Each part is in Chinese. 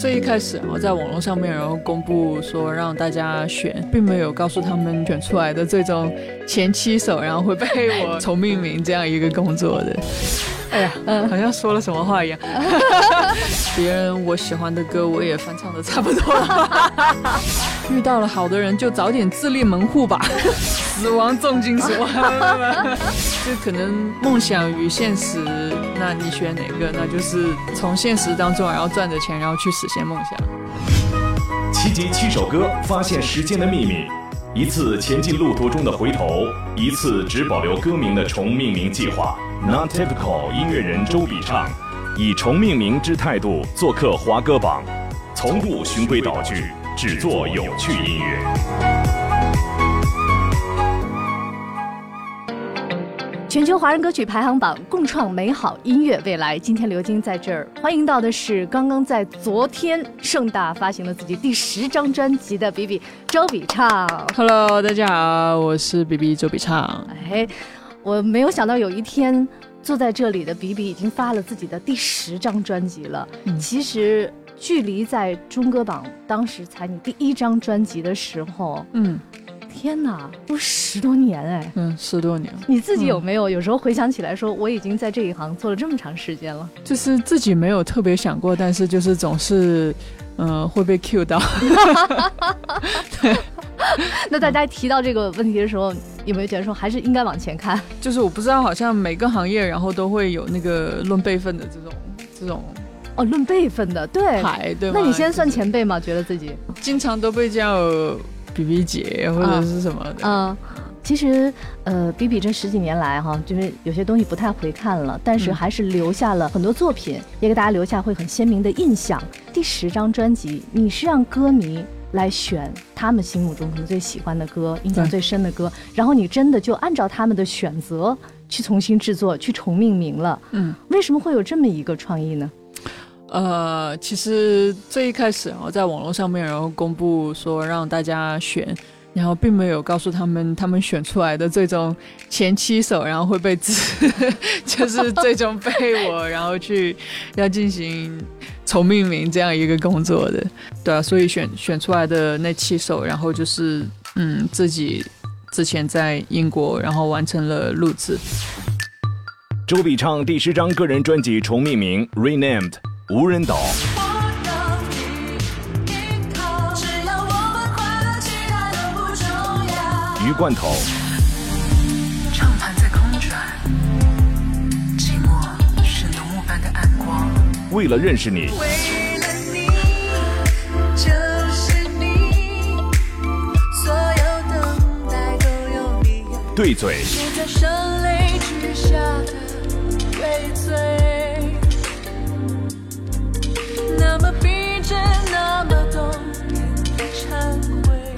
最一开始我在网络上面，然后公布说让大家选，并没有告诉他们选出来的最终前七首，然后会被我重命名这样一个工作的。哎呀，嗯好像说了什么话一样。别人我喜欢的歌，我也翻唱的差不多了。遇到了好的人，就早点自立门户吧。死亡重金属，就可能梦想与现实，那你选哪个？那就是从现实当中，然后赚着钱，然后去实现梦想。七集七首歌，发现时间的秘密。一次前进路途中的回头，一次只保留歌名的重命名计划。Not typical 音乐人周笔畅，以重命名之态度做客华歌榜，从不循规蹈矩，只做有趣音乐。全球华人歌曲排行榜，共创美好音乐未来。今天刘晶在这儿欢迎到的是刚刚在昨天盛大发行了自己第十张专辑的比比周笔畅。Hello，大家好，我是比比周笔畅。哎，我没有想到有一天坐在这里的比比已经发了自己的第十张专辑了。其实距离在中歌榜当时才你第一张专辑的时候，嗯。天哪，都十多年哎！嗯，十多年。你自己有没有有时候回想起来说，我已经在这一行做了这么长时间了？就是自己没有特别想过，但是就是总是，嗯，会被 Q 到。对。那大家提到这个问题的时候，有没有觉得说还是应该往前看？就是我不知道，好像每个行业然后都会有那个论辈分的这种这种哦，论辈分的对排对。那你现在算前辈吗？觉得自己经常都被叫。比比姐或者是什么的，嗯，其实呃，比比这十几年来哈，就是有些东西不太回看了，但是还是留下了很多作品，也给大家留下会很鲜明的印象。第十张专辑，你是让歌迷来选他们心目中可能最喜欢的歌，印象最深的歌，然后你真的就按照他们的选择去重新制作，去重命名了。嗯，为什么会有这么一个创意呢？呃，其实最一开始我在网络上面，然后公布说让大家选，然后并没有告诉他们，他们选出来的最终前七首，然后会被，就是最终被我然后去要进行重命名这样一个工作的，对啊，所以选选出来的那七首，然后就是嗯自己之前在英国然后完成了录制。周笔畅第十张个人专辑重命名，Renamed。无人岛。鱼罐头。唱盘在空转，寂寞是浓雾般的暗光。为了认识你。为了你，就是你，所有等待都有理由。对嘴。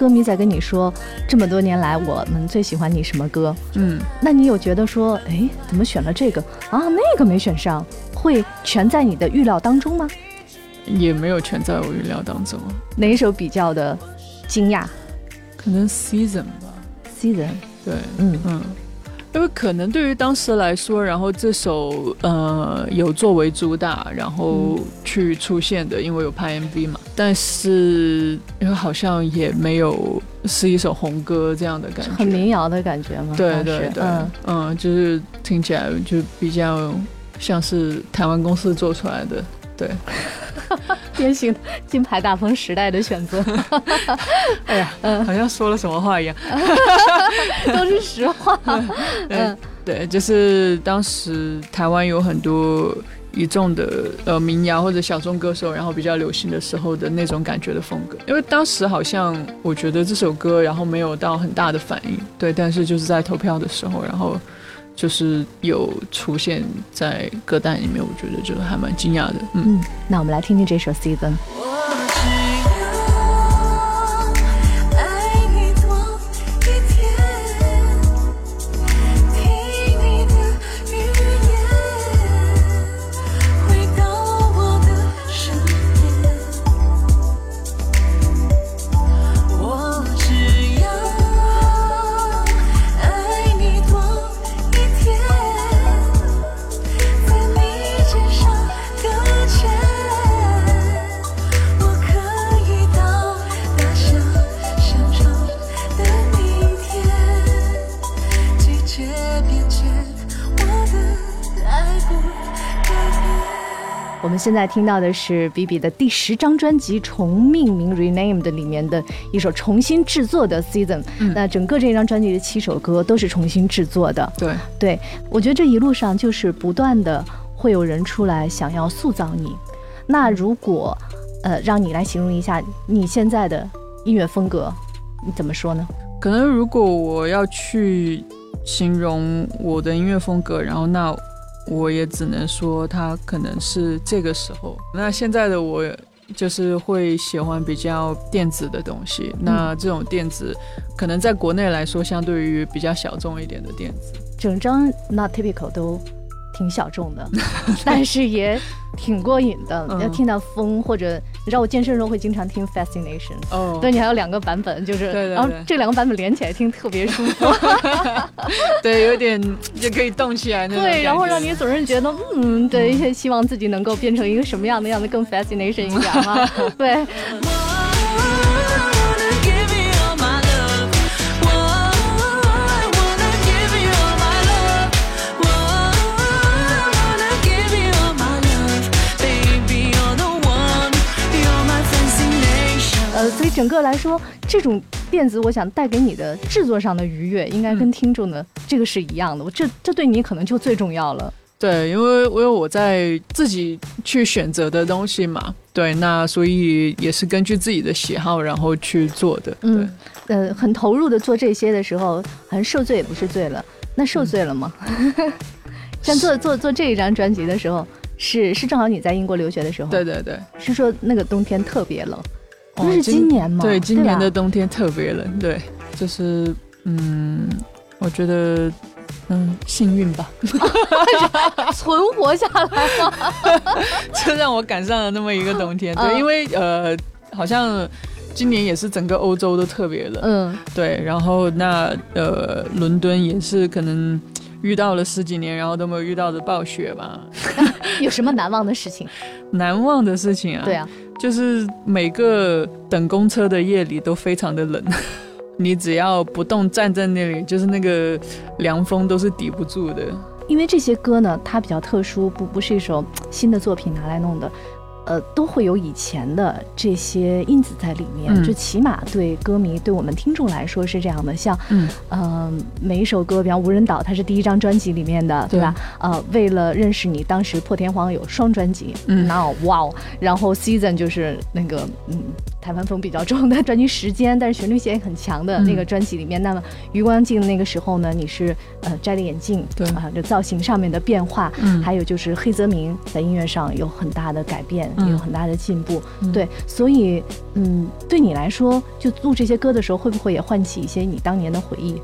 歌迷在跟你说，这么多年来我们最喜欢你什么歌？嗯，那你有觉得说，哎，怎么选了这个啊，那个没选上，会全在你的预料当中吗？也没有全在我预料当中，哪一首比较的惊讶可能 season 吧。？Season，对，嗯嗯，因为可能对于当时来说，然后这首呃有作为主打，然后去出现的，因为有拍 MV 嘛，但是因为好像也没有是一首红歌这样的感觉，很民谣的感觉吗？对对对，嗯。嗯就是听起来就比较像是台湾公司做出来的，对，典型金牌大风时代的选择，哎呀，嗯好像说了什么话一样。都是实话。嗯对，就是当时台湾有很多一众的呃民谣或者小众歌手，然后比较流行的时候的那种感觉的风格。因为当时好像我觉得这首歌，然后没有到很大的反应，对，但是就是在投票的时候，然后就是有出现在歌单里面，我觉得就还蛮惊讶的。嗯，嗯，那我们来听听这首 Season。现在听到的是 B B 的第十张专辑重命名 Renamed 里面的一首重新制作的 Season。那整个这张专辑的七首歌都是重新制作的。对，对我觉得这一路上就是不断的会有人出来想要塑造你。那如果呃让你来形容一下你现在的音乐风格，你怎么说呢？可能如果我要去形容我的音乐风格，然后那我也只能说它可能是这个时候。那现在的我就是会喜欢比较电子的东西。那这种电子可能在国内来说，相对于比较小众一点的电子。整张 Not Typical 都挺小众的，但是也挺过瘾的。嗯要听到风，或者你知道我健身的时候会经常听 Fascination。哦对，你还有两个版本，就是，对对然后对这两个版本连起来听特别舒服，对，有点也可以动起来那种。对，然后让你总是觉得，嗯，对，也希望自己能够变成一个什么样的样子，更 fascination 一点嘛，对，以整个来说，这种电子，我想带给你的制作上的愉悦，应该跟听众的这个是一样的，我这这对你可能就最重要了。对，因为因为我在自己去选择的东西嘛，对，那所以也是根据自己的喜好然后去做的。对，嗯呃，很投入的做这些的时候，好像受罪也不是罪了，那受罪了吗？像做做做这一张专辑的时候，是是正好你在英国留学的时候，对对对，是说那个冬天特别冷，哦那是今年吗？对，今年的冬天特别冷，对，就是嗯，我觉得嗯幸运吧，存活下来了。这让我赶上了那么一个冬天。对，嗯因为呃，好像今年也是整个欧洲都特别冷，嗯，对，然后那呃，伦敦也是可能遇到了十几年，然后都没有遇到的暴雪吧。有什么难忘的事情？难忘的事情啊，对啊，就是每个等公车的夜里都非常的冷，你只要不动站在那里，就是那个凉风都是抵不住的。因为这些歌呢，它比较特殊，不不是一首新的作品拿来弄的。呃，都会有以前的这些因子在里面，嗯就起码对歌迷、对我们听众来说是这样的。像，嗯呃，每一首歌，比方《无人岛》，它是第一张专辑里面的，对吧？呃，为了认识你，当时破天荒有双专辑，嗯那哇哦，然后 Season 就是那个嗯台湾风比较重的专辑时间，但是旋律线也很强的嗯那个专辑里面。那么余光镜那个时候呢，你是呃摘了眼镜，对啊，这造型上面的变化，嗯还有就是黑泽明在音乐上有很大的改变，嗯有很大的进步。嗯对，所以嗯，对你来说，就录这些歌的时候，会不会也唤起一些你当年的回忆？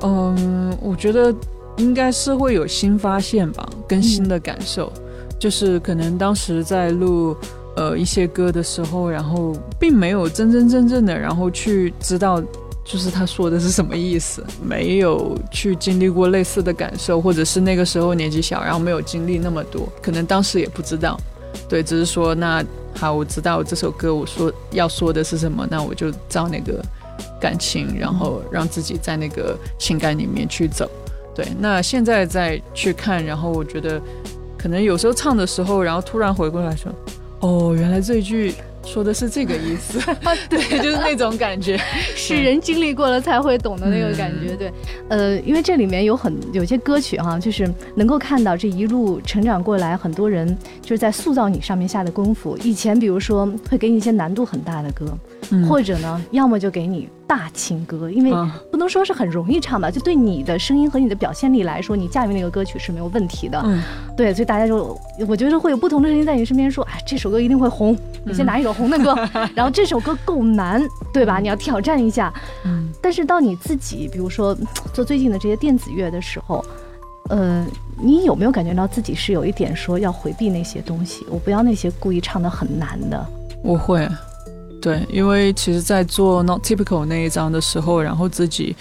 嗯，我觉得应该是会有新发现吧，跟新的感受。就是可能当时在录呃一些歌的时候，然后并没有真真正正的，然后去知道。就是他说的是什么意思？没有去经历过类似的感受，或者是那个时候年纪小，然后没有经历那么多，可能当时也不知道。对，只是说那好，我知道这首歌我说要说的是什么，那我就照那个感情，然后让自己在那个情感里面去走。对，那现在再去看，然后我觉得可能有时候唱的时候，然后突然回过来说，哦，原来这一句说的是这个意思。对，就是那种感觉。是人经历过了才会懂的那个感觉，对，呃，因为这里面有很有些歌曲哈、就是能够看到这一路成长过来，很多人就是在塑造你上面下的功夫。以前比如说会给你一些难度很大的歌，嗯或者呢，要么就给你大情歌，因为嗯不能说是很容易唱吧，就对你的声音和你的表现力来说，你驾驭那个歌曲是没有问题的。嗯对，所以大家就我觉得会有不同的声音在你身边说，哎，这首歌一定会红，你先拿一首红的歌，然后这首歌够难，对吧？你要挑战一下。嗯但是到你自己，比如说做最近的这些电子乐的时候，呃，你有没有感觉到自己是有一点说要回避那些东西，我不要那些故意唱的很难的？我会，对，因为其实，在做 Not Typical 那一章的时候，然后自己，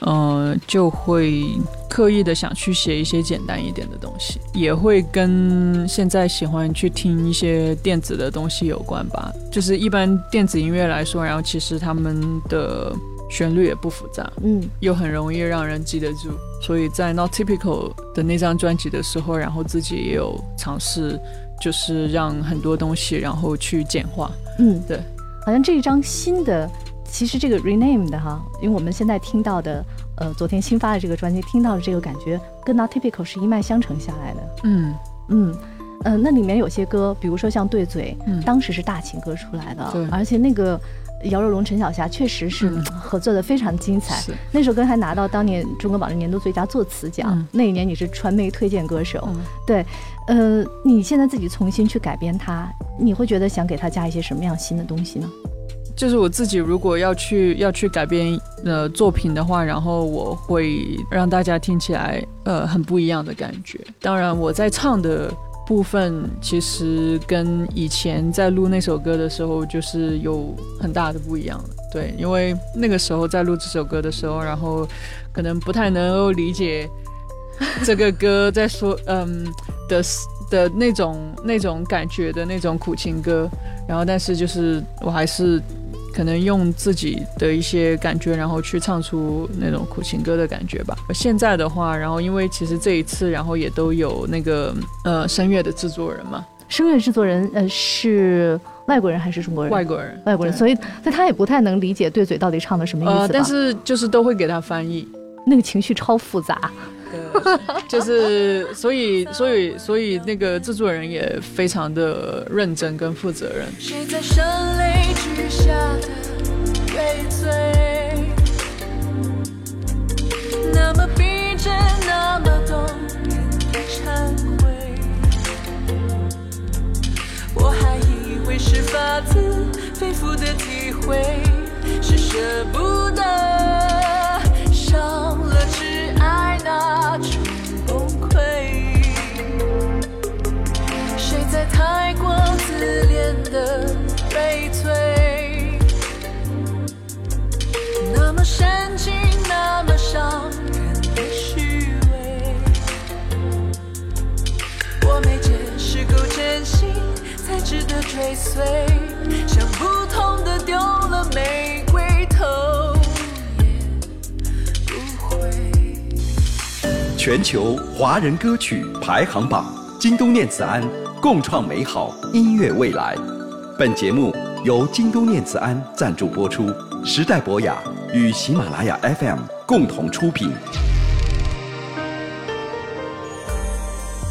呃，就会刻意的想去写一些简单一点的东西，也会跟现在喜欢去听一些电子的东西有关吧。就是一般电子音乐来说，然后其实他们的旋律也不复杂，嗯又很容易让人记得住，所以在 Not Typical 的那张专辑的时候，然后自己也有尝试，就是让很多东西然后去简化。嗯，对，好像这一张新的，其实这个 rename 的哈，因为我们现在听到的，呃，昨天新发的这个专辑听到的这个感觉，跟 Not Typical 是一脉相承下来的。嗯，嗯。呃，那里面有些歌，比如说像《对嘴》，嗯当时是大情歌出来的，对而且那个姚若龙、陈小霞确实是嗯合作的非常精彩。是，那首歌还拿到当年中国榜的年度最佳作词奖，嗯那一年你是传媒推荐歌手。嗯对，呃，你现在自己重新去改编它，你会觉得想给它加一些什么样新的东西呢？就是我自己如果要去要去改编呃作品的话，然后我会让大家听起来呃很不一样的感觉。当然我在唱的部分其实跟以前在录那首歌的时候就是有很大的不一样了。对，因为那个时候在录这首歌的时候，然后可能不太能够理解 这个歌在说嗯的的那种那种感觉的那种苦情歌，然后但是就是我还是可能用自己的一些感觉，然后去唱出那种苦情歌的感觉吧。现在的话，然后因为其实这一次，然后也都有那个呃声乐的制作人嘛，声乐制作人呃是外国人还是中国人？外国人，外国人，所以所以他也不太能理解对嘴到底唱的什么意思吧？呃，但是就是都会给他翻译。那个情绪超复杂。就是所以所以所以那个制作人也非常的认真跟负责任。谁在声泪俱下的对嘴？那么逼真，那么动人的忏悔。我还以为是发自肺腑的体会，是舍不得伤那种崩溃。谁在太过自恋的悲催？那么深情，那么伤人的虚伪。我没见识够真心，才值得追随。想不通的丢了玫瑰，全球华人歌曲排行榜，京东念慈庵共创美好音乐未来。本节目由京东念慈庵赞助播出，时代博雅与喜马拉雅 FM 共同出品。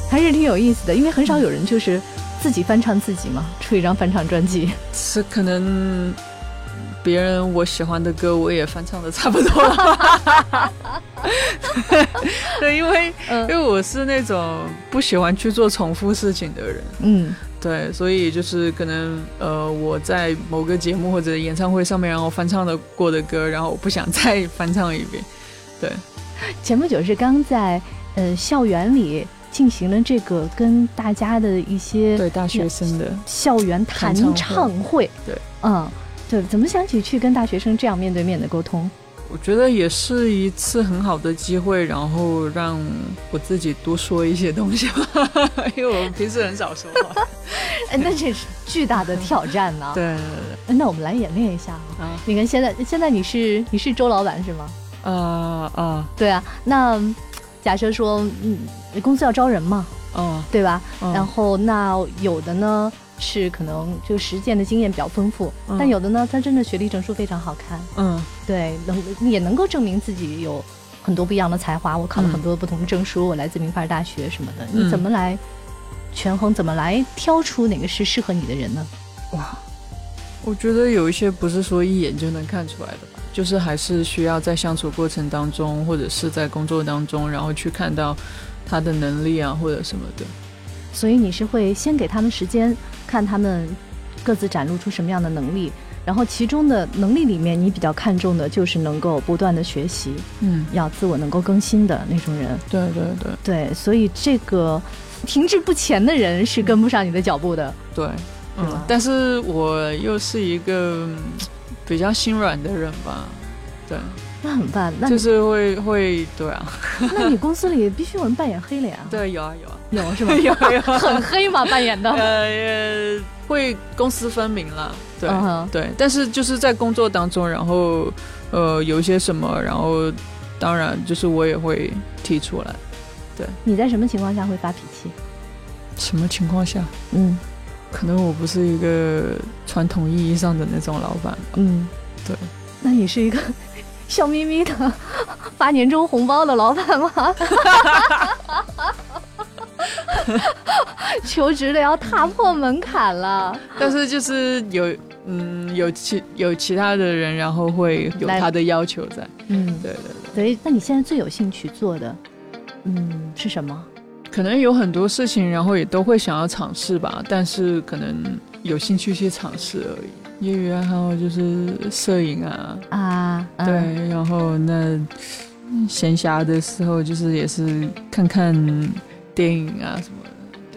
还是挺有意思的，因为很少有人就是自己翻唱自己嘛，出一张翻唱专辑。是可能别人我喜欢的歌，我也翻唱的差不多了。对，因为、嗯因为我是那种不喜欢去做重复事情的人，嗯，对，所以就是可能呃我在某个节目或者演唱会上面，然后翻唱的过的歌，然后我不想再翻唱一遍。对，前不久是刚在呃校园里进行了这个跟大家的一些对大学生的，校园弹唱会。对，嗯，对，怎么想起去跟大学生这样面对面的沟通？我觉得也是一次很好的机会，然后让我自己多说一些东西吧，因为我平时很少说话。哎，那这是巨大的挑战呢、对，哎那我们来演练一下啊。啊你看现在现在你是你是周老板是吗？啊啊对啊，那假设说，嗯，公司要招人嘛，啊！对吧？嗯然后那有的呢是可能这个实践的经验比较丰富，嗯但有的呢他真的学历证书非常好看，嗯对，能也能够证明自己有很多不一样的才华。我考了嗯很多不同的证书，我来自名牌大学什么的，嗯你怎么来权衡？怎么来挑出哪个是适合你的人呢？哇，我觉得有一些不是说一眼就能看出来的吧，就是还是需要在相处过程当中，或者是在工作当中，然后去看到他的能力啊，或者什么的。所以你是会先给他们时间，看他们各自展露出什么样的能力，然后其中的能力里面，你比较看重的就是能够不断的学习，嗯，要自我能够更新的那种人。对对对对，所以这个停滞不前的人是跟不上你的脚步的。对，嗯，但是我又是一个嗯比较心软的人吧，对，那很棒？那就是会会，对啊，那你公司里必须有人扮演黑脸啊？，对，有啊有啊，有 是吧？有有，很黑嘛，扮演的。呃，也会公私分明了，对、对，但是就是在工作当中，然后呃有一些什么，然后当然就是我也会提出来，对你在什么情况下会发脾气？什么情况下，嗯可能我不是一个传统意义上的那种老板吧，嗯，对。那你是一个笑眯眯的发年终红包的老板吗？求职的要踏破门槛了。但是就是有嗯有其有其他的人，然后会有他的要求在，嗯，对对对。所以那你现在最有兴趣做的，嗯，是什么？可能有很多事情，然后也都会想要尝试吧，但是可能有兴趣去尝试而已。业余爱好就是摄影啊，啊，嗯对，然后那嗯闲暇的时候就是也是看看电影啊什么的，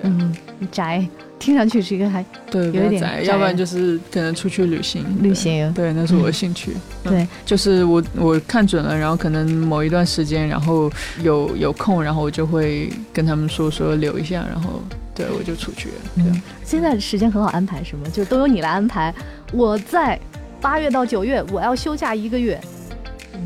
对啊，嗯，宅，听上去是一个还对，有一点宅宅要不然就是可能出去旅行，旅行。对，那是我的兴趣。嗯对，就是我我看准了，然后可能某一段时间，然后有有空，然后我就会跟他们说说留一下，然后对我就出去了。对啊嗯，现在时间很好安排，是吗？就都由你来安排。我在八月到九月，我要休假一个月。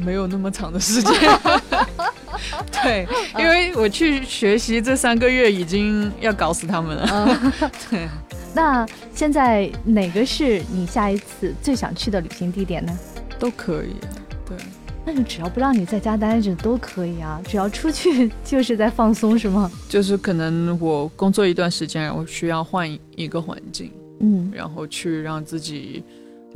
没有那么长的时间。对，因为我去学习这三个月已经要搞死他们了。嗯，对，那现在哪个是你下一次最想去的旅行地点呢？都可以。对，那就只要不让你在家待着都可以啊，只要出去就是在放松，是吗？就是可能我工作一段时间，我需要换一个环境，嗯然后去让自己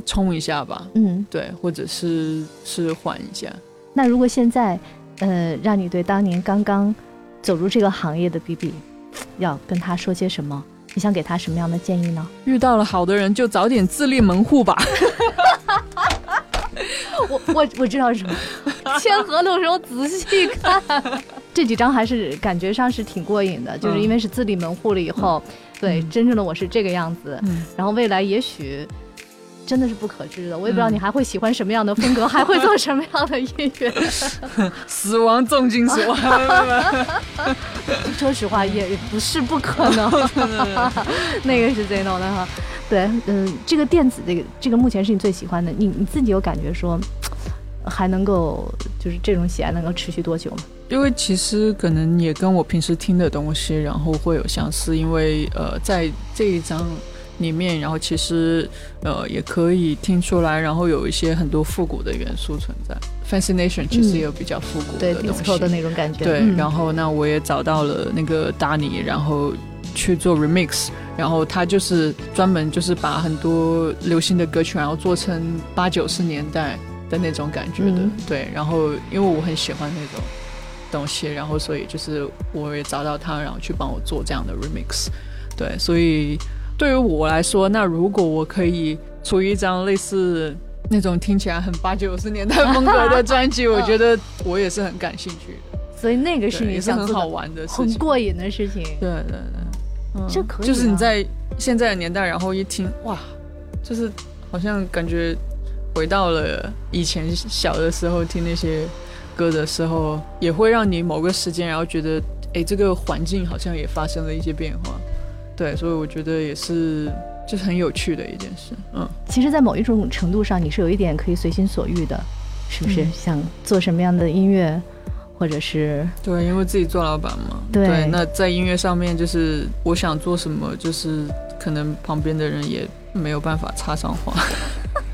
冲一下吧。嗯。对，或者是是缓一下。那如果现在，呃，让你对当年刚刚走入这个行业的 B B，要跟他说些什么？你想给他什么样的建议呢？遇到了好的人，就早点自立门户吧。我我我知道是什么，签合同的时候仔细看，这几张还是感觉上是挺过瘾的，就是因为是自立门户了以后，对，嗯真正的我是这个样子，嗯，然后未来也许。真的是不可知的，我也不知道嗯你还会喜欢什么样的风格，还会做什么样的音乐。死亡重金属。说实话，也也不是不可能。那个是 Zeno 的哈，对，嗯、这个电子这个这个目前是你最喜欢的，你你自己有感觉说 还能够就是这种喜爱能够持续多久吗？因为其实可能也跟我平时听的东西，然后会有相似，因为呃，在这一章里面，然后其实呃也可以听出来，然后有一些很多复古的元素存在。Fascination 其实也有比较复古对的东西，disco 的那种感觉。对，嗯。然后那我也找到了那个达尼，然后去做 remix，然后他就是专门就是把很多流行的歌曲，然后做成八九十年代的那种感觉的，嗯。对，然后因为我很喜欢那种东西，然后所以就是我也找到他，然后去帮我做这样的 remix，对，所以对于我来说，那如果我可以出一张类似。那种听起来很八九十年代风格的专辑，我觉得我也是很感兴趣的。所以那个是对也是很好玩的事情。很过瘾的事情。对对对，嗯这可以就是啊你在现在的年代，然后一听哇，就是好像感觉回到了以前小的时候听那些歌的时候，也会让你某个时间，然后觉得哎，这个环境好像也发生了一些变化。对，所以我觉得也是就是很有趣的一件事。嗯，其实，在某一种程度上，你是有一点可以随心所欲的，是不是？嗯想做什么样的音乐，或者是对，因为自己做老板嘛。对那在音乐上面，就是我想做什么，就是可能旁边的人也没有办法插上话。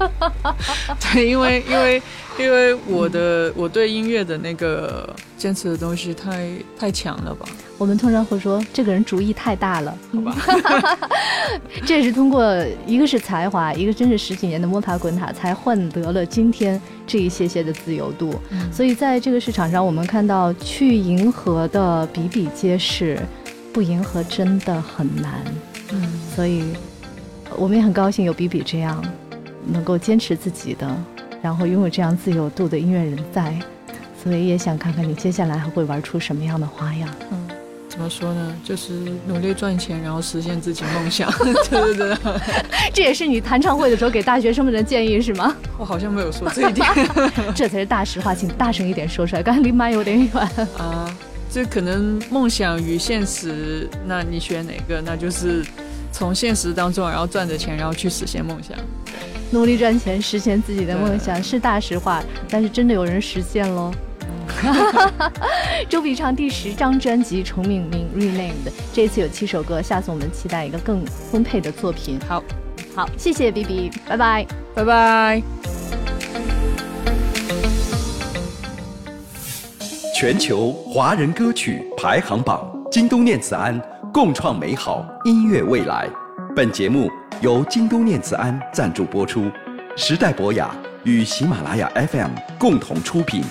对，因为因为因为我的我对音乐的那个坚持的东西太太强了吧？我们通常会说这个人主意太大了，好吧？这也是通过一个是才华，一个真是十几年的摸爬滚打，才换得了今天这一些些的自由度。嗯所以在这个市场上，我们看到去迎合的比比皆是，不迎合真的很难。嗯，所以我们也很高兴有比比这样能够坚持自己的，然后拥有这样自由度的音乐人在。所以也想看看你接下来还会玩出什么样的花样。嗯，怎么说呢？就是努力赚钱，然后实现自己梦想。对 对对，这也是你弹唱会的时候给大学生们的建议是吗？我好像没有说这一点 这才是大实话，请大声一点说出来。刚才离麦有点远。啊。这可能梦想与现实，那你选哪个？那就是从现实当中，然后赚着钱，然后去实现梦想。努力赚钱，实现自己的梦想是大实话，但是真的有人实现喽。周笔畅第十张专辑重命名 Renamed，这次有七首歌，下次我们期待一个更丰沛的作品。好，好，谢谢 B B，拜拜。拜拜。全球华人歌曲排行榜，京东念慈庵共创美好音乐未来。本节目由京东念慈庵赞助播出，时代博雅与喜马拉雅 FM 共同出品。